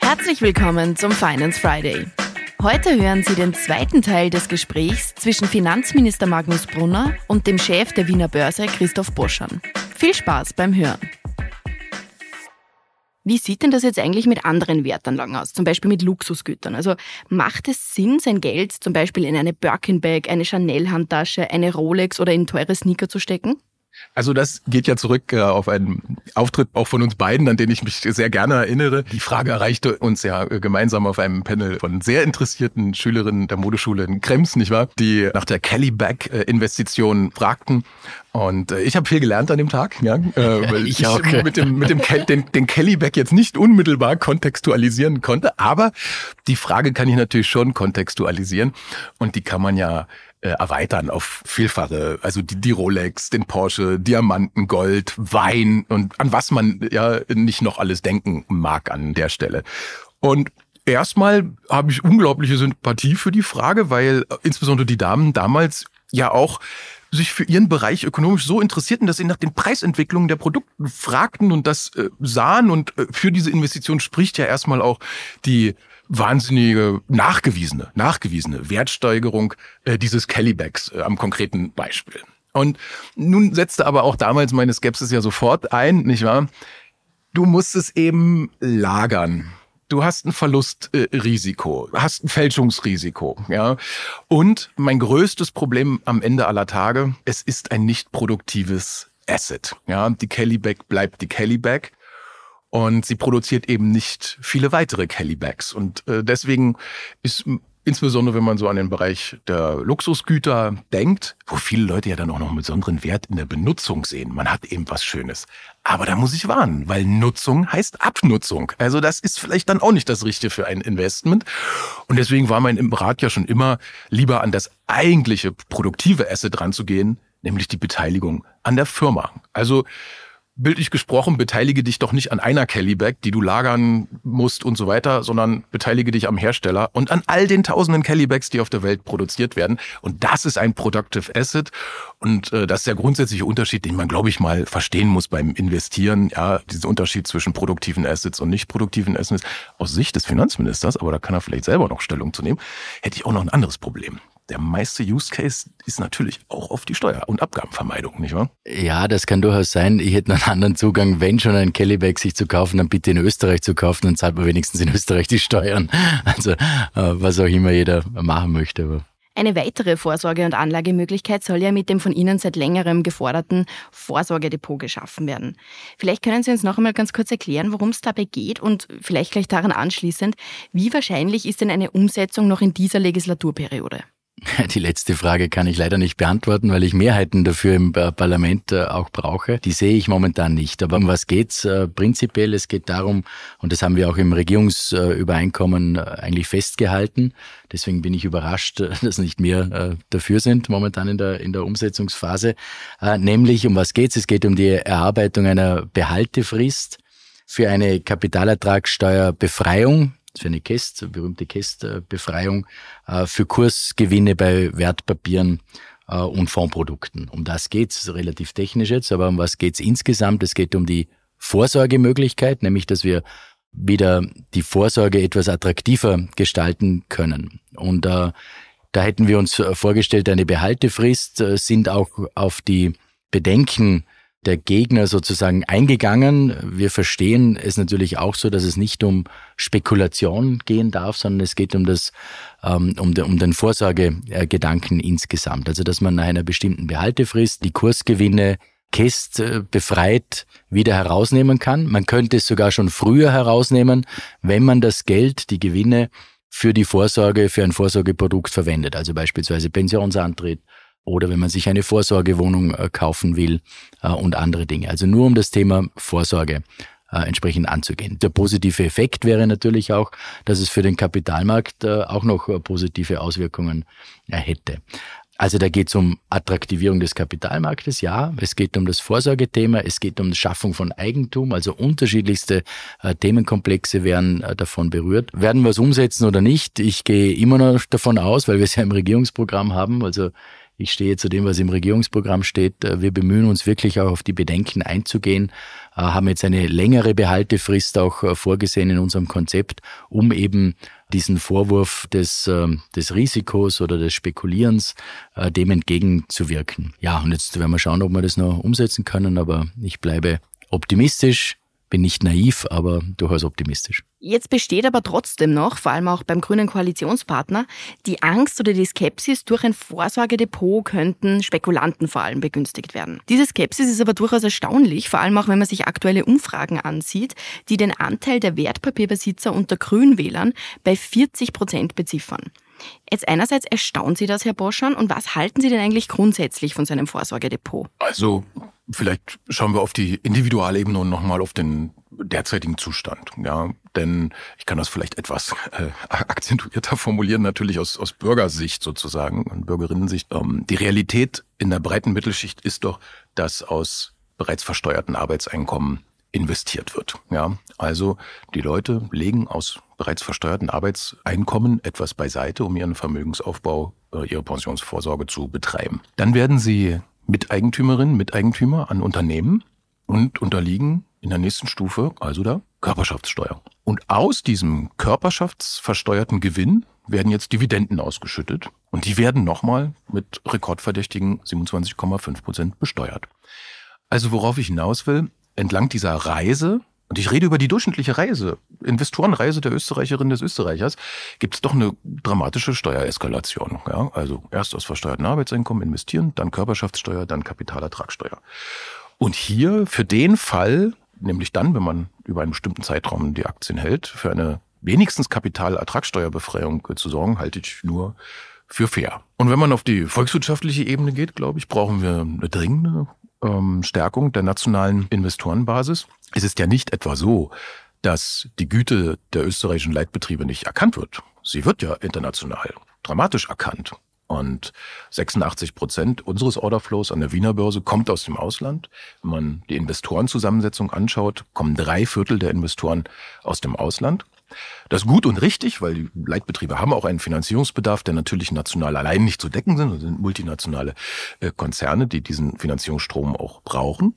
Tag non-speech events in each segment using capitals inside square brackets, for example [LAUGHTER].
Herzlich willkommen zum Finance Friday. Heute hören Sie den zweiten Teil des Gesprächs zwischen Finanzminister Magnus Brunner und dem Chef der Wiener Börse Christoph Boschan. Viel Spaß beim Hören. Wie sieht denn das jetzt eigentlich mit anderen Wertanlagen aus, zum Beispiel mit Luxusgütern? Also macht es Sinn, sein Geld zum Beispiel in eine Birkin-Bag, eine Chanel-Handtasche, eine Rolex oder in teure Sneaker zu stecken? Also das geht ja zurück äh, auf einen Auftritt auch von uns beiden, an den ich mich sehr gerne erinnere. Die Frage erreichte uns ja äh, gemeinsam auf einem Panel von sehr interessierten Schülerinnen der Modeschule in Krems, nicht wahr? Die nach der Kelly Bag Investition fragten. Und äh, ich habe viel gelernt an dem Tag, ja, äh, [LAUGHS] weil ich, auch. mit dem mit dem den, den Kelly Bag jetzt nicht unmittelbar kontextualisieren konnte, aber die Frage kann ich natürlich schon kontextualisieren und die kann man ja äh, erweitern auf vielfache, also die, die Rolex, den Porsche, Diamanten, Gold, Wein und an was man ja nicht noch alles denken mag an der Stelle. Und erstmal habe ich unglaubliche Sympathie für die Frage, weil äh, insbesondere die Damen damals ja auch sich für ihren Bereich ökonomisch so interessierten, dass sie nach den Preisentwicklungen der Produkte fragten und das äh, sahen. Und äh, für diese Investition spricht ja erstmal auch die wahnsinnige nachgewiesene, nachgewiesene Wertsteigerung äh, dieses Kellybacks äh, am konkreten Beispiel. Und nun setzte aber auch damals meine Skepsis ja sofort ein, nicht wahr? Du musst es eben lagern. Du hast ein Verlustrisiko, äh, hast ein Fälschungsrisiko, ja. Und mein größtes Problem am Ende aller Tage, es ist ein nicht produktives Asset, ja. Die Kellybag bleibt die Kellybag. Und sie produziert eben nicht viele weitere Kellybags. Und äh, deswegen ist insbesondere wenn man so an den Bereich der Luxusgüter denkt, wo viele Leute ja dann auch noch einen besonderen Wert in der Benutzung sehen. Man hat eben was Schönes. Aber da muss ich warnen, weil Nutzung heißt Abnutzung. Also das ist vielleicht dann auch nicht das Richtige für ein Investment. Und deswegen war mein Rat ja schon immer, lieber an das eigentliche produktive Asset ranzugehen, nämlich die Beteiligung an der Firma. Also bildlich gesprochen, beteilige dich doch nicht an einer Kellybag, die du lagern musst und so weiter, sondern beteilige dich am Hersteller und an all den tausenden Kellybags, die auf der Welt produziert werden. Und das ist ein Productive Asset. Und äh, das ist der grundsätzliche Unterschied, den man, glaube ich, mal verstehen muss beim Investieren. Ja, dieser Unterschied zwischen produktiven Assets und nicht produktiven Assets. Aus Sicht des Finanzministers, aber da kann er vielleicht selber noch Stellung zu nehmen, hätte ich auch noch ein anderes Problem der meiste Use Case ist natürlich auch auf die Steuer- und Abgabenvermeidung, nicht wahr? Ja, das kann durchaus sein. Ich hätte einen anderen Zugang, wenn schon ein Kellybag sich zu kaufen, dann bitte in Österreich zu kaufen, dann zahlt man wenigstens in Österreich die Steuern. [LAUGHS] Also äh, was auch immer jeder machen möchte. Aber eine weitere Vorsorge- und Anlagemöglichkeit soll ja mit dem von Ihnen seit längerem geforderten Vorsorgedepot geschaffen werden. Vielleicht können Sie uns noch einmal ganz kurz erklären, worum es dabei geht und vielleicht gleich daran anschließend, wie wahrscheinlich ist denn eine Umsetzung noch in dieser Legislaturperiode? [LAUGHS] Die letzte Frage kann ich leider nicht beantworten, weil ich Mehrheiten dafür im Parlament äh, auch brauche. Die sehe ich momentan nicht. Aber um was geht's äh, prinzipiell? Es geht darum, und das haben wir auch im Regierungsübereinkommen äh, eigentlich festgehalten. Deswegen bin ich überrascht, [LAUGHS] dass nicht mehr dafür sind momentan in der, in der Umsetzungsphase. Nämlich um was geht's? Es geht um die Erarbeitung einer Behaltefrist für eine Kapitalertragssteuerbefreiung für eine Käst, berühmte Kästbefreiung, äh, für Kursgewinne bei Wertpapieren äh, und Fondprodukten. Um das geht's relativ technisch jetzt, aber um was geht's insgesamt? Es geht um die Vorsorgemöglichkeit, nämlich dass wir wieder die Vorsorge etwas attraktiver gestalten können. Und äh, da hätten wir uns vorgestellt, eine Behaltefrist, äh, sind auch auf die Bedenken der Gegner sozusagen eingegangen. Wir verstehen es natürlich auch so, dass es nicht um Spekulation gehen darf, sondern es geht um das, ähm, um, de, um den Vorsorgegedanken insgesamt. Also, dass man nach einer bestimmten Behaltefrist die Kursgewinne Käst äh, befreit wieder herausnehmen kann. Man könnte es sogar schon früher herausnehmen, wenn man das Geld, die Gewinne für die Vorsorge, für ein Vorsorgeprodukt verwendet, also beispielsweise Pensionsantritt oder wenn man sich eine Vorsorgewohnung äh, kaufen will äh, und andere Dinge. Also nur um das Thema Vorsorge äh, entsprechend anzugehen. Der positive Effekt wäre natürlich auch, dass es für den Kapitalmarkt auch noch positive Auswirkungen hätte. Also da geht es um Attraktivierung des Kapitalmarktes, ja. Es geht um das Vorsorgethema, es geht um die Schaffung von Eigentum, also unterschiedlichste äh, Themenkomplexe werden äh, davon berührt. Werden wir es umsetzen oder nicht? Ich gehe immer noch davon aus, weil wir es ja im Regierungsprogramm haben. Also Ich stehe zu dem, was im Regierungsprogramm steht. Äh, wir bemühen uns wirklich auch auf die Bedenken einzugehen, äh, haben jetzt eine längere Behaltefrist auch äh, vorgesehen in unserem Konzept, um eben diesen Vorwurf des, ähm, des Risikos oder des Spekulierens dem entgegenzuwirken. Ja, und jetzt werden wir schauen, ob wir das noch umsetzen können, aber ich bleibe optimistisch bin nicht naiv, aber durchaus optimistisch. Jetzt besteht aber trotzdem noch, vor allem auch beim grünen Koalitionspartner, die Angst oder die Skepsis, durch ein Vorsorgedepot könnten Spekulanten vor allem begünstigt werden. Diese Skepsis ist aber durchaus erstaunlich, vor allem auch wenn man sich aktuelle Umfragen ansieht, die den Anteil der Wertpapierbesitzer unter Grünwählern bei 40 Prozent beziffern. Jetzt einerseits erstaunt Sie das, Herr Boschan, und was halten Sie denn eigentlich grundsätzlich von seinem Vorsorgedepot? Also vielleicht schauen wir auf die Individualebene und nochmal auf den derzeitigen Zustand. Ja, denn ich kann das vielleicht etwas äh, [LAUGHS] akzentuierter formulieren, natürlich aus, aus Bürgersicht sozusagen und Bürgerinnensicht. Ähm, die Realität in der breiten Mittelschicht ist doch, dass aus bereits versteuerten Arbeitseinkommen investiert wird. Ja, also die Leute legen aus bereits versteuerten Arbeitseinkommen etwas beiseite, um ihren Vermögensaufbau, äh, ihre Pensionsvorsorge zu betreiben. Dann werden sie Miteigentümerinnen, Miteigentümer an Unternehmen und unterliegen in der nächsten Stufe, also der Körperschaftssteuer. Und aus diesem körperschaftsversteuerten Gewinn werden jetzt Dividenden ausgeschüttet und die werden nochmal mit rekordverdächtigen 27,5 Prozent besteuert. Also worauf ich hinaus will, entlang dieser Reise, und ich rede über die durchschnittliche Reise, Investorenreise der Österreicherin des Österreichers, gibt es doch eine dramatische Steuereskalation. Ja? Also erst aus versteuerten Arbeitseinkommen investieren, dann Körperschaftssteuer, dann Kapitalertragssteuer. Und hier für den Fall, nämlich dann, wenn man über einen bestimmten Zeitraum die Aktien hält, für eine wenigstens Kapitalertragssteuerbefreiung zu sorgen, halte ich nur für fair. Und wenn man auf die volkswirtschaftliche Ebene geht, glaube ich, brauchen wir eine dringende ähm, Stärkung der nationalen Investorenbasis. Es ist ja nicht etwa so, dass die Güte der österreichischen Leitbetriebe nicht erkannt wird. Sie wird ja international dramatisch erkannt. Und 86 Prozent unseres Orderflows an der Wiener Börse kommt aus dem Ausland. Wenn man die Investorenzusammensetzung anschaut, kommen drei Viertel der Investoren aus dem Ausland. Das ist gut und richtig, weil die Leitbetriebe haben auch einen Finanzierungsbedarf, der natürlich national allein nicht zu decken sind. Das sind multinationale äh, Konzerne, die diesen Finanzierungsstrom auch brauchen.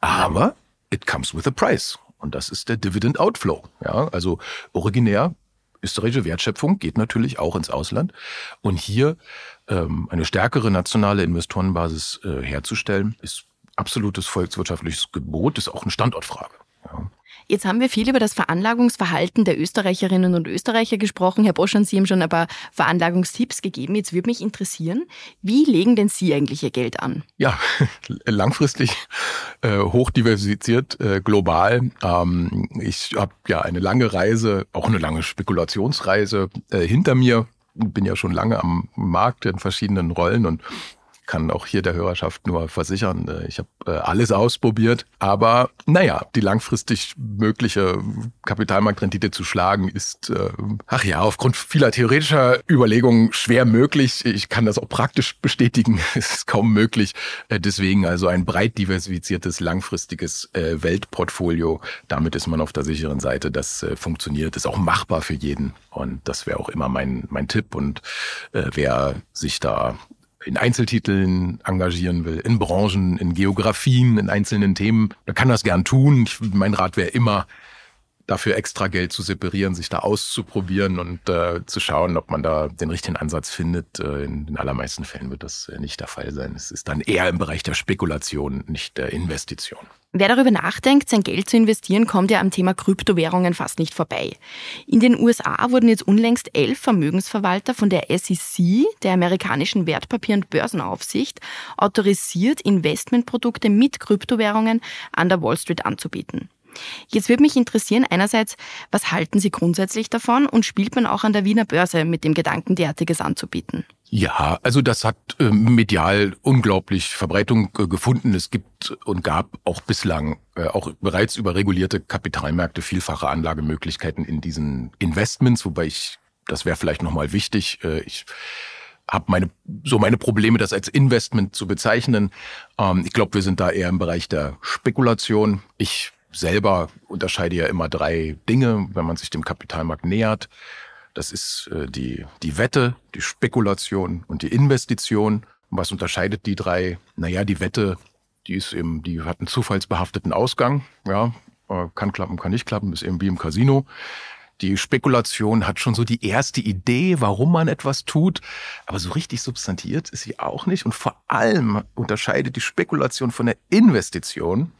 Aber it comes with a price. Und das ist der Dividend Outflow. Ja, also originär österreichische Wertschöpfung geht natürlich auch ins Ausland. Und hier ähm, eine stärkere nationale Investorenbasis äh, herzustellen, ist absolutes volkswirtschaftliches Gebot, ist auch eine Standortfrage. Jetzt haben wir viel über das Veranlagungsverhalten der Österreicherinnen und Österreicher gesprochen. Herr Bosch, Sie haben schon ein paar Veranlagungstipps gegeben. Jetzt würde mich interessieren, wie legen denn Sie eigentlich Ihr Geld an? Ja, [LAUGHS] langfristig, äh, hochdiversifiziert, äh, global. Ähm, ich habe ja eine lange Reise, auch eine lange Spekulationsreise äh, hinter mir. Bin ja schon lange am Markt in verschiedenen Rollen und kann auch hier der Hörerschaft nur versichern, äh, ich habe äh, alles ausprobiert. Aber naja, die langfristig mögliche Kapitalmarktrendite zu schlagen ist, äh, ach ja, aufgrund vieler theoretischer Überlegungen schwer möglich. Ich kann das auch praktisch bestätigen. [LAUGHS] Es ist kaum möglich. Deswegen also ein breit diversifiziertes, langfristiges Weltportfolio. Damit ist man auf der sicheren Seite. Das funktioniert, ist auch machbar für jeden. Und das wäre auch immer mein, mein Tipp. Und wer sich da in Einzeltiteln engagieren will, in Branchen, in Geografien, in einzelnen Themen, dann kann das gern tun. Ich, mein Rat wäre immer, dafür extra Geld zu separieren, sich da auszuprobieren und äh, zu schauen, ob man da den richtigen Ansatz findet. Äh, in den allermeisten Fällen wird das äh, nicht der Fall sein. Es ist dann eher im Bereich der Spekulation, nicht der Investition. Wer darüber nachdenkt, sein Geld zu investieren, kommt ja am Thema Kryptowährungen fast nicht vorbei. In den USA wurden jetzt unlängst elf Vermögensverwalter von der SEC, der amerikanischen Wertpapier- und Börsenaufsicht, autorisiert, Investmentprodukte mit Kryptowährungen an der Wall Street anzubieten. Jetzt würde mich interessieren, einerseits, was halten Sie grundsätzlich davon und spielt man auch an der Wiener Börse mit dem Gedanken, derartiges anzubieten? Ja, also das hat äh, medial unglaublich Verbreitung äh, gefunden. Es gibt und gab auch bislang äh, auch bereits über regulierte Kapitalmärkte vielfache Anlagemöglichkeiten in diesen Investments, wobei ich, das wäre vielleicht nochmal wichtig, äh, ich habe meine so meine Probleme, das als Investment zu bezeichnen. Ähm, ich glaube, wir sind da eher im Bereich der Spekulation. Ich selber unterscheide ja immer drei Dinge, wenn man sich dem Kapitalmarkt nähert. Das ist äh, die, die Wette, die Spekulation und die Investition. Was unterscheidet die drei? Naja, die Wette, die ist eben, die hat einen zufallsbehafteten Ausgang. Ja, äh, kann klappen, kann nicht klappen, ist eben wie im Casino. Die Spekulation hat schon so die erste Idee, warum man etwas tut, aber so richtig substantiert ist sie auch nicht. Und vor allem unterscheidet die Spekulation von der Investition,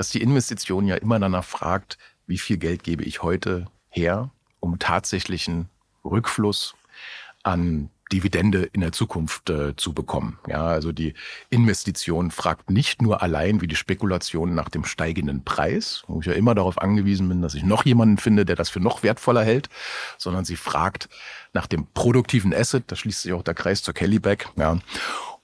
dass die Investition ja immer danach fragt, wie viel Geld gebe ich heute her, um tatsächlichen Rückfluss an Dividende in der Zukunft äh, zu bekommen. Ja, also die Investition fragt nicht nur allein wie die Spekulation nach dem steigenden Preis, wo ich ja immer darauf angewiesen bin, dass ich noch jemanden finde, der das für noch wertvoller hält, sondern sie fragt nach dem produktiven Asset, da schließt sich auch der Kreis zur Kellyback, ja.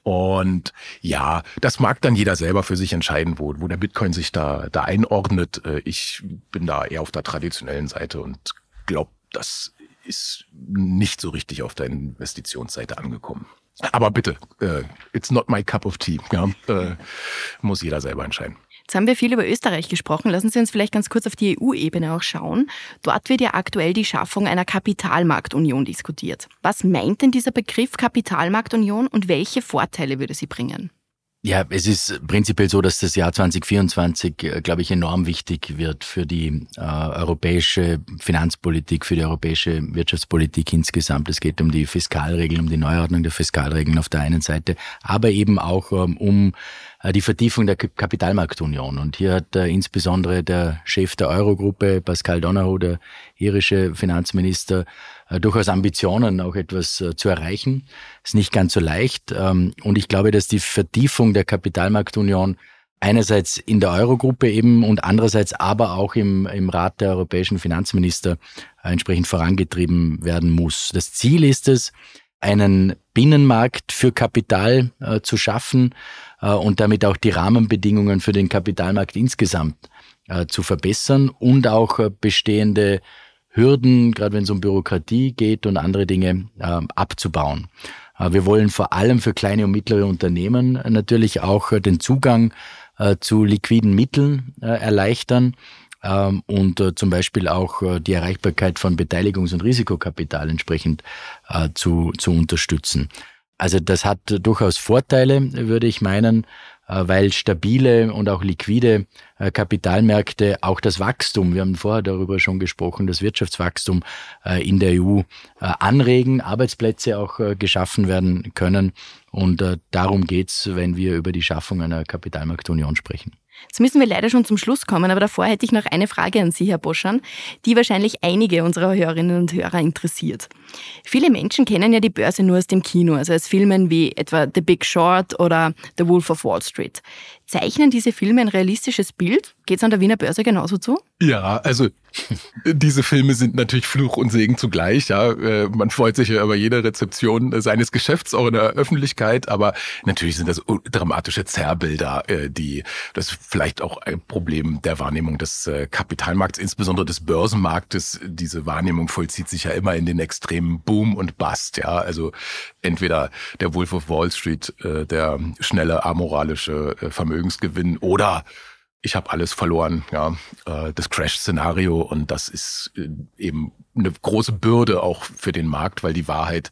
Und ja, das mag dann jeder selber für sich entscheiden, wo, wo der Bitcoin sich da, da einordnet. Äh, ich bin da eher auf der traditionellen Seite und glaube, das ist nicht so richtig auf der Investitionsseite angekommen. Aber bitte, uh, it's not my cup of tea. Ja, uh, muss jeder selber entscheiden. Jetzt haben wir viel über Österreich gesprochen. Lassen Sie uns vielleicht ganz kurz auf die EU-Ebene auch schauen. Dort wird ja aktuell die Schaffung einer Kapitalmarktunion diskutiert. Was meint denn dieser Begriff Kapitalmarktunion und welche Vorteile würde sie bringen? Ja, es ist prinzipiell so, dass das Jahr 2024, äh, glaube ich, enorm wichtig wird für die äh, europäische Finanzpolitik, für die europäische Wirtschaftspolitik insgesamt. Es geht um die Fiskalregeln, um die Neuordnung der Fiskalregeln auf der einen Seite, aber eben auch ähm, um äh, die Vertiefung der Kapitalmarktunion. Und hier hat äh, insbesondere der Chef der Eurogruppe, Pascal Donahoe, der irische Finanzminister, durchaus Ambitionen, auch etwas äh, zu erreichen. Ist nicht ganz so leicht. Ähm, und ich glaube, dass die Vertiefung der Kapitalmarktunion einerseits in der Eurogruppe eben und andererseits aber auch im, im Rat der europäischen Finanzminister äh, entsprechend vorangetrieben werden muss. Das Ziel ist es, einen Binnenmarkt für Kapital äh, zu schaffen äh, und damit auch die Rahmenbedingungen für den Kapitalmarkt insgesamt äh, zu verbessern und auch bestehende Hürden, gerade wenn es um Bürokratie geht und andere Dinge, äh, abzubauen. Äh, wir wollen vor allem für kleine und mittlere Unternehmen natürlich auch äh, den Zugang äh, zu liquiden Mitteln äh, erleichtern ähm, und äh, zum Beispiel auch die Erreichbarkeit von Beteiligungs- und Risikokapital entsprechend zu, zu unterstützen. Also das hat durchaus Vorteile, würde ich meinen. Äh, weil stabile und auch liquide äh, Kapitalmärkte auch das Wachstum, wir haben vorher darüber schon gesprochen, das Wirtschaftswachstum äh, in der EU anregen, Arbeitsplätze auch geschaffen werden können. Und darum geht's, wenn wir über die Schaffung einer Kapitalmarktunion sprechen. Jetzt müssen wir leider schon zum Schluss kommen, aber davor hätte ich noch eine Frage an Sie, Herr Boschan, die wahrscheinlich einige unserer Hörerinnen und Hörer interessiert. Viele Menschen kennen ja die Börse nur aus dem Kino, also aus Filmen wie etwa The Big Short oder The Wolf of Wall Street. Zeichnen diese Filme ein realistisches Bild? Geht es an der Wiener Börse genauso zu? Ja, also diese Filme sind natürlich Fluch und Segen zugleich. Ja, äh, man freut sich ja über jede Rezeption seines Geschäfts auch in der Öffentlichkeit, aber natürlich sind das dramatische Zerrbilder, äh, die das vielleicht auch ein Problem der Wahrnehmung des äh, Kapitalmarkts, insbesondere des Börsenmarktes. Diese Wahrnehmung vollzieht sich ja immer in den extremen Boom und Bust. Ja, also entweder der Wolf of Wall Street, der schnelle amoralische Vermögensgewinn oder ich habe alles verloren, ja, äh, das Crash-Szenario und das ist äh, eben eine große Bürde auch für den Markt, weil die Wahrheit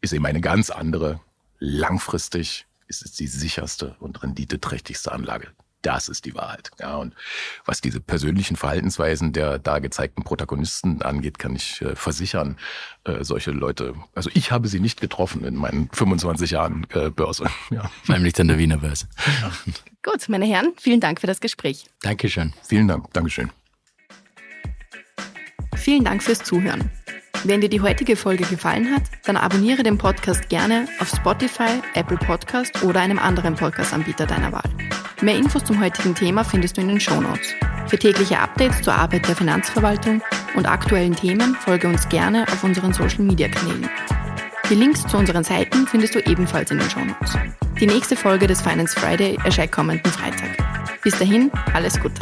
ist eben eine ganz andere. Langfristig ist es die sicherste und renditeträchtigste Anlage das ist die Wahrheit. Ja, und was diese persönlichen Verhaltensweisen der da gezeigten Protagonisten angeht, kann ich äh, versichern, äh, solche Leute, also ich habe sie nicht getroffen in meinen 25 Jahren äh, Börse. [LAUGHS] Ja. Vor allem nicht an der Wiener Börse. Ja. [LAUGHS] Gut, meine Herren, vielen Dank für das Gespräch. Dankeschön. Vielen Dank. Dankeschön. Vielen Dank fürs Zuhören. Wenn dir die heutige Folge gefallen hat, dann abonniere den Podcast gerne auf Spotify, Apple Podcast oder einem anderen Podcast-Anbieter deiner Wahl. Mehr Infos zum heutigen Thema findest du in den Shownotes. Für tägliche Updates zur Arbeit der Finanzverwaltung und aktuellen Themen folge uns gerne auf unseren Social-Media-Kanälen. Die Links zu unseren Seiten findest du ebenfalls in den Shownotes. Die nächste Folge des Finance Friday erscheint kommenden Freitag. Bis dahin, alles Gute.